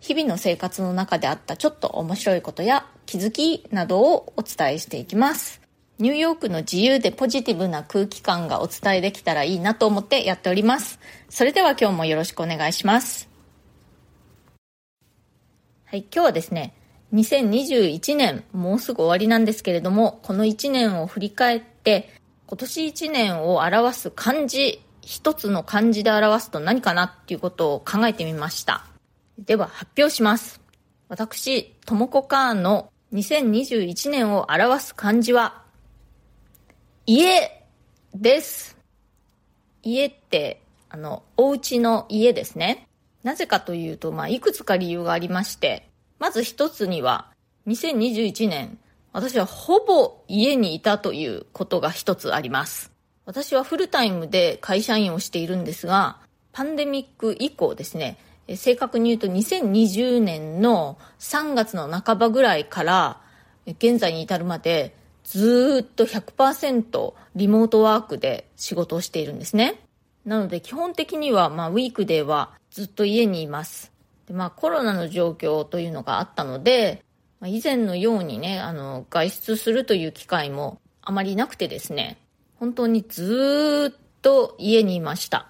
日々の生活の中であったちょっと面白いことや気づきなどをお伝えしていきます。ニューヨークの自由でポジティブな空気感がお伝えできたらいいなと思ってやっております。それでは今日もよろしくお願いします。はい、今日はですね、2021年、もうすぐ終わりなんですけれども、この1年を振り返って、今年1年を表す漢字、一つの漢字で表すと何かなっていうことを考えてみました。では発表します。私、ともこかーんの2021年を表す漢字は、家です。家って、あの、お家の家ですね。なぜかというと、まあ、いくつか理由がありまして、まず一つには、2021年、私はほぼ家にいたということが一つあります。私はフルタイムで会社員をしているんですが、パンデミック以降ですね、正確に言うと2020年の3月の半ばぐらいから現在に至るまでずっと100%リモートワークで仕事をしているんですね。なので基本的にはまあウィークデーはずっと家にいます。でまあコロナの状況というのがあったので、ま、以前のようにね、あの外出するという機会もあまりなくてですね、本当にずっと家にいました。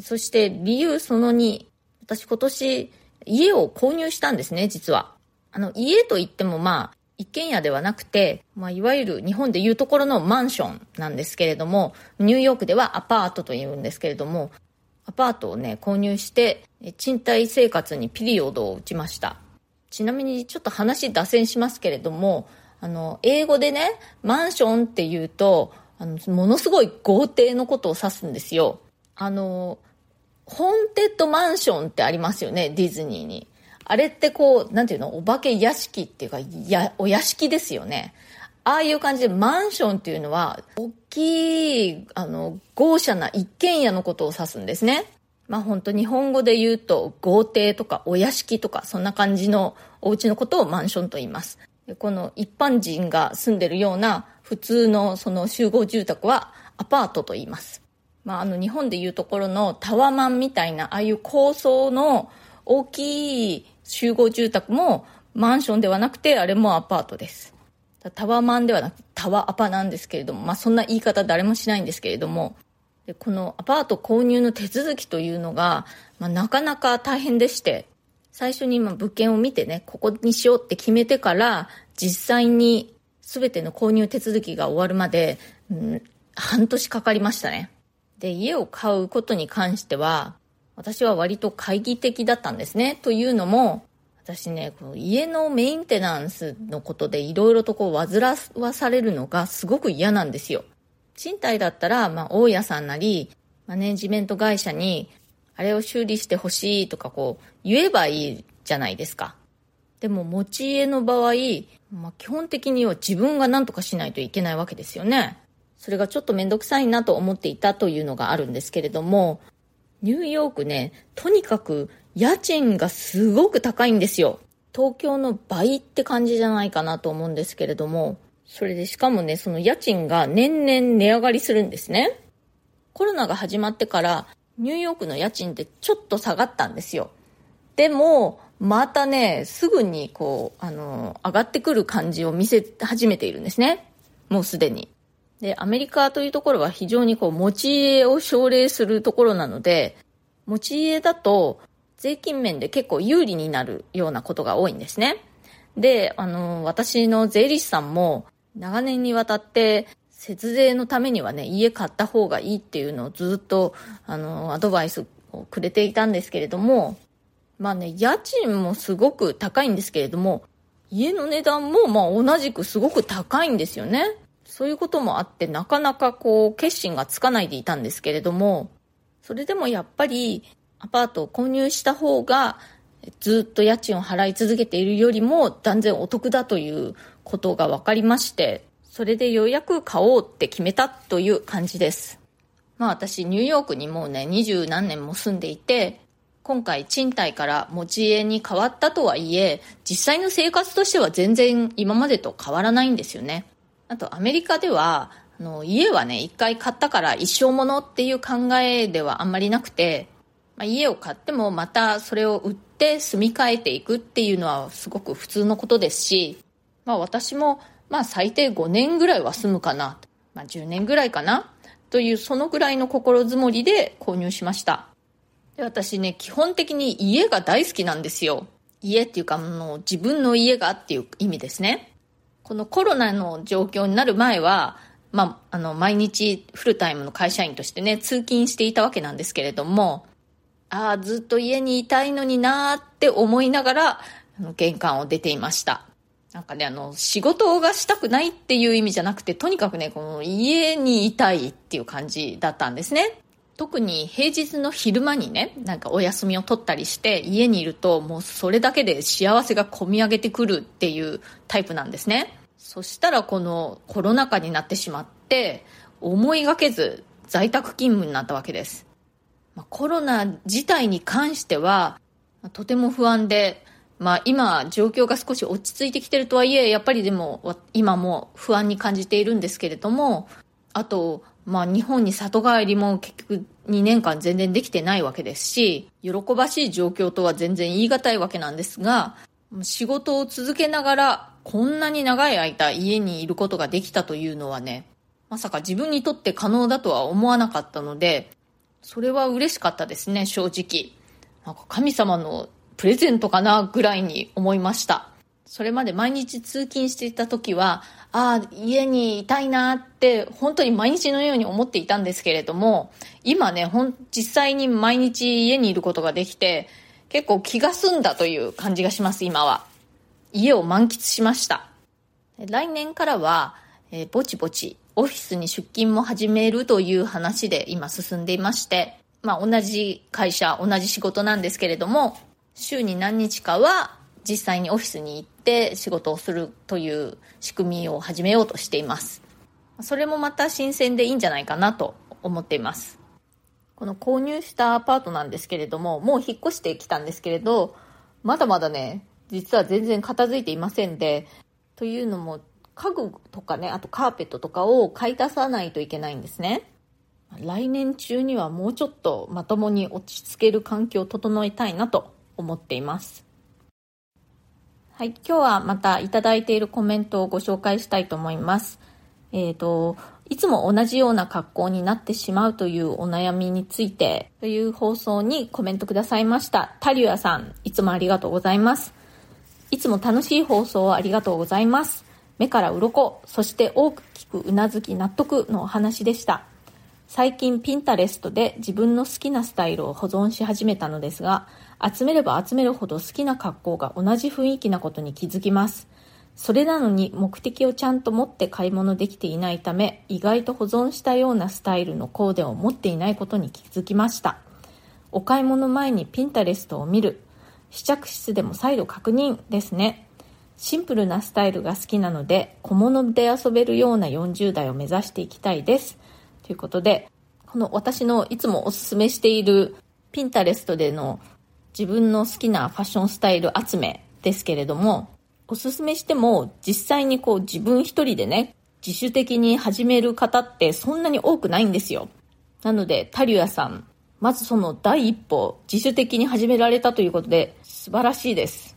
そして理由その2、私今年家を購入したんですね、実は。あの、家といってもまあ、一軒家ではなくて、まあ、いわゆる日本でいうところのマンションなんですけれども、ニューヨークではアパートというんですけれども、アパートをね、購入して、賃貸生活にピリオドを打ちました。ちなみにちょっと話脱線しますけれども、あの、英語でね、マンションっていうと、あの、ものすごい豪邸のことを指すんですよ。あの、ホーンテッドマンションってありますよね、ディズニーに。あれってこう、なんていうの、お化け屋敷っていうか、や、お屋敷ですよね。ああいう感じでマンションっていうのは、大きい、あの、豪奢な一軒家のことを指すんですね。まあ本当日本語で言うと、豪邸とかお屋敷とか、そんな感じのお家のことをマンションと言います。この一般人が住んでるような普通のその集合住宅はアパートと言います。まあ、あの日本でいうところのタワマンみたいなああいう高層の大きい集合住宅もマンションではなくてあれもアパートです。タワマンではなくタワアパなんです。けれども、まあ、そんな言い方誰もしないんですけれども。でこのアパート購入の手続きというのが、まあ、なかなか大変でして最初に今物件を見てねここにしようって決めてから実際に全ての購入手続きが終わるまで、うん、半年かかりましたね。で、家を買うことに関しては、私は割と懐疑的だったんですね。というのも、私ね、この家のメンテナンスのことでいろいろとこう煩わされるのがすごく嫌なんですよ。賃貸だったら、まあ、大家さんなり、マネジメント会社に、あれを修理してほしいとかこう、言えばいいじゃないですか。でも、持ち家の場合、まあ、基本的には自分が何とかしないといけないわけですよね。それがちょっとめんどくさいなと思っていたというのがあるんですけれども、ニューヨークね、とにかく家賃がすごく高いんですよ。東京の倍って感じじゃないかなと思うんですけれども、それでしかもね、その家賃が年々値上がりするんですね。コロナが始まってからニューヨークの家賃ってちょっと下がったんですよ。でも、またね、すぐにこう、あの、上がってくる感じを見せ始めているんですね。もうすでに。で、アメリカというところは非常にこう、持ち家を奨励するところなので、持ち家だと税金面で結構有利になるようなことが多いんですね。で、あの、私の税理士さんも長年にわたって節税のためにはね、家買った方がいいっていうのをずっと、あの、アドバイスをくれていたんですけれども、まあね、家賃もすごく高いんですけれども、家の値段もまあ同じくすごく高いんですよね。そういうこともあってなかなかこう決心がつかないでいたんですけれども、それでもやっぱりアパートを購入した方がずっと家賃を払い続けているよりも断然お得だということが分かりましてそれでようやく買おうって決めたという感じです。まあ私ニューヨークにもうね二十何年も住んでいて今回賃貸から持ち家に変わったとはいえ実際の生活としては全然今までと変わらないんですよね。あとアメリカではあの家はね一回買ったから一生ものっていう考えではあんまりなくて、まあ、家を買ってもまたそれを売って住み替えていくっていうのはすごく普通のことですし、まあ、私もまあ最低5年ぐらいは住むかな、まあ、10年ぐらいかなというそのぐらいの心づもりで購入しました。で私ね基本的に家が大好きなんですよ。家っていうかもう自分の家がっていう意味ですね。このコロナの状況になる前は、まあ、あの、毎日フルタイムの会社員としてね、通勤していたわけなんですけれども、ああ、ずっと家にいたいのになーって思いながら、あの玄関を出ていました。なんかね、あの、仕事がしたくないっていう意味じゃなくて、とにかくね、この家にいたいっていう感じだったんですね。特に平日の昼間にね、なんかお休みを取ったりして家にいるともうそれだけで幸せが込み上げてくるっていうタイプなんですね。そしたらこのコロナ禍になってしまって思いがけず在宅勤務になったわけです。ま、コロナ自体に関してはとても不安で、まあ今状況が少し落ち着いてきてるとはいえ、やっぱりでも今も不安に感じているんですけれども、あとまあ日本に里帰りも結局2年間全然できてないわけですし、喜ばしい状況とは全然言い難いわけなんですが、仕事を続けながらこんなに長い間家にいることができたというのはね、まさか自分にとって可能だとは思わなかったので、それは嬉しかったですね、正直。なんか神様のプレゼントかなぐらいに思いました。それまで毎日通勤していた時は、ああ、家にいたいなって本当に毎日のように思っていたんですけれども、今ね、ほん、実際に毎日家にいることができて、結構気が済んだという感じがします、今は。家を満喫しました。来年からは、えー、ぼちぼちオフィスに出勤も始めるという話で今進んでいまして、まあ同じ会社、同じ仕事なんですけれども、週に何日かは実際にオフィスに行って仕事をするという仕組みを始めようとしています。それもまた新鮮でいいんじゃないかなと思っています。この購入したアパートなんですけれども、もう引っ越してきたんですけれど、まだまだね、実は全然片付いていませんで、というのも家具とかね、あとカーペットとかを買い足さないといけないんですね。来年中にはもうちょっとまともに落ち着ける環境を整えたいなと思っています。はい、今日はまたいただいているコメントをご紹介したいと思います。えっ、ー、と、いつも同じような格好になってしまうというお悩みについてという放送にコメントくださいました。タリュアさん、いつもありがとうございます。いつも楽しい放送をありがとうございます。目から鱗、そして大きくうなずき納得のお話でした。最近ピンタレストで自分の好きなスタイルを保存し始めたのですが、集めれば集めるほど好きな格好が同じ雰囲気なことに気づきます。それなのに目的をちゃんと持って買い物できていないため、意外と保存したようなスタイルのコーデを持っていないことに気づきました。お買い物前にピンタレストを見る。試着室でも再度確認ですね。シンプルなスタイルが好きなので、小物で遊べるような40代を目指していきたいです。ということで、この私のいつもおすすめしているピンタレストでの自分の好きなファッションスタイル集めですけれども、おすすめしても実際にこう自分一人でね、自主的に始める方ってそんなに多くないんですよ。なので、タリュアさん、まずその第一歩、自主的に始められたということで素晴らしいです。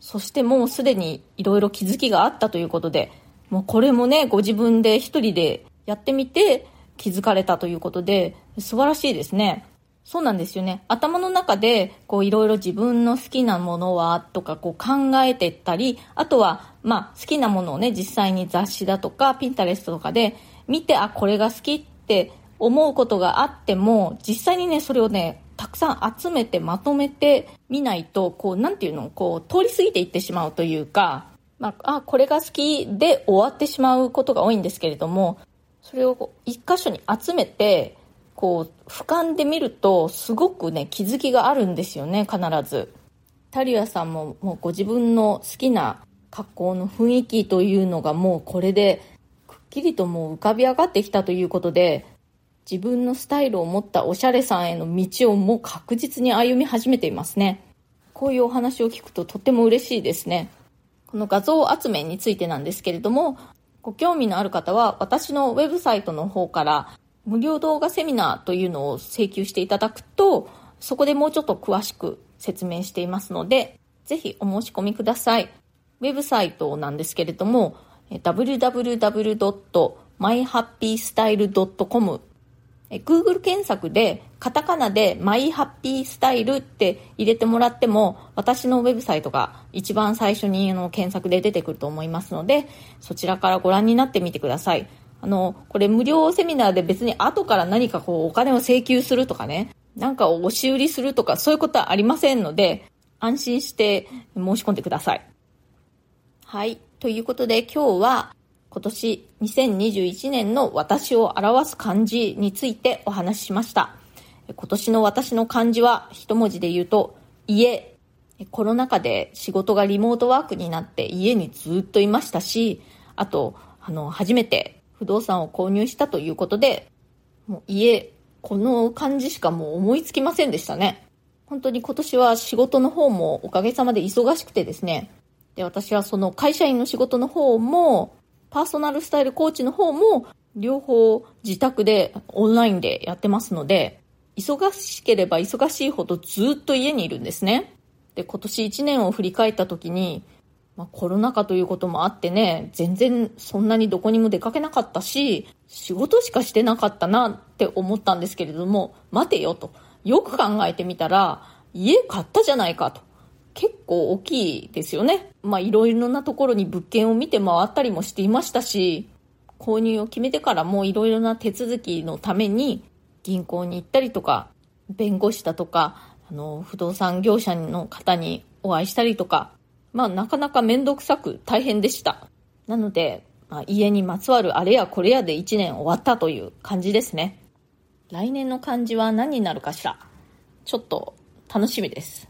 そしてもうすでにいろいろ気づきがあったということで、もうこれもね、ご自分で一人でやってみて気づかれたということで、素晴らしいですね。そうなんですよね。頭の中で、こういろいろ自分の好きなものはとかこう考えてったり、あとは、まあ好きなものをね、実際に雑誌だとか、ピンタレストとかで見て、あ、これが好きって思うことがあっても、実際にね、それをね、たくさん集めてまとめてみないと、こう、なんていうの、こう、通り過ぎていってしまうというか、まあ、あ、これが好きで終わってしまうことが多いんですけれども、それを一箇所に集めて、こう、俯瞰で見ると、すごくね、気づきがあるんですよね、必ず。タリアさんももうご自分の好きな格好の雰囲気というのがもうこれでくっきりともう浮かび上がってきたということで自分のスタイルを持ったおしゃれさんへの道をもう確実に歩み始めていますね。こういうお話を聞くととっても嬉しいですね。この画像集めについてなんですけれども、ご興味のある方は私のウェブサイトの方から無料動画セミナーというのを請求していただくと、そこでもうちょっと詳しく説明していますので、ぜひお申し込みください。ウェブサイトなんですけれども、www.myhappystyle.com Google 検索でカタカナでマイハッピースタイルって入れてもらっても私のウェブサイトが一番最初にあの検索で出てくると思いますのでそちらからご覧になってみてください。あの、これ無料セミナーで別に後から何かこうお金を請求するとかね、なんか押し売りするとかそういうことはありませんので安心して申し込んでください。はい。ということで今日は今年2021年の私を表す漢字についてお話ししました。今年の私の漢字は一文字で言うと家。コロナ禍で仕事がリモートワークになって家にずっといましたし、あと、あの、初めて不動産を購入したということで、もう家、この漢字しかもう思いつきませんでしたね。本当に今年は仕事の方もおかげさまで忙しくてですね。で、私はその会社員の仕事の方もパーソナルスタイルコーチの方も両方自宅でオンラインでやってますので、忙しければ忙しいほどずっと家にいるんですね。で、今年1年を振り返った時に、まあ、コロナ禍ということもあってね、全然そんなにどこにも出かけなかったし、仕事しかしてなかったなって思ったんですけれども、待てよと。よく考えてみたら、家買ったじゃないかと。結構大きいですよね。まあいろいろなところに物件を見て回ったりもしていましたし、購入を決めてからもいろいろな手続きのために銀行に行ったりとか、弁護士だとか、あの、不動産業者の方にお会いしたりとか、まあなかなかめんどくさく大変でした。なので、まあ、家にまつわるあれやこれやで1年終わったという感じですね。来年の漢字は何になるかしら。ちょっと楽しみです。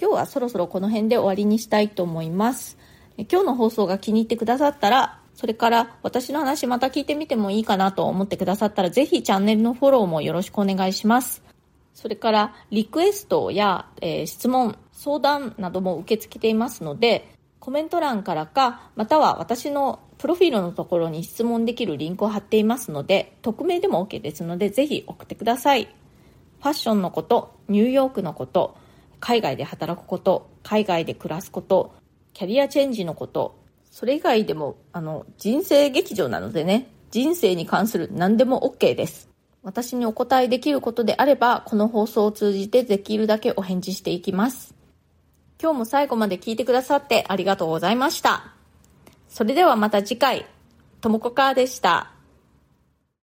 今日はそろそろこの辺で終わりにしたいと思います。今日の放送が気に入ってくださったら、それから私の話また聞いてみてもいいかなと思ってくださったら、ぜひチャンネルのフォローもよろしくお願いします。それから、リクエストや、えー、質問、相談なども受け付けていますので、コメント欄からか、または私のプロフィールのところに質問できるリンクを貼っていますので、匿名でも OK ですので、ぜひ送ってください。ファッションのこと、ニューヨークのこと、海外で働くこと、海外で暮らすこと、キャリアチェンジのこと、それ以外でも、あの、人生劇場なのでね、人生に関する何でも OK です。私にお答えできることであれば、この放送を通じてできるだけお返事していきます。今日も最後まで聞いてくださってありがとうございました。それではまた次回、ともこかーでした。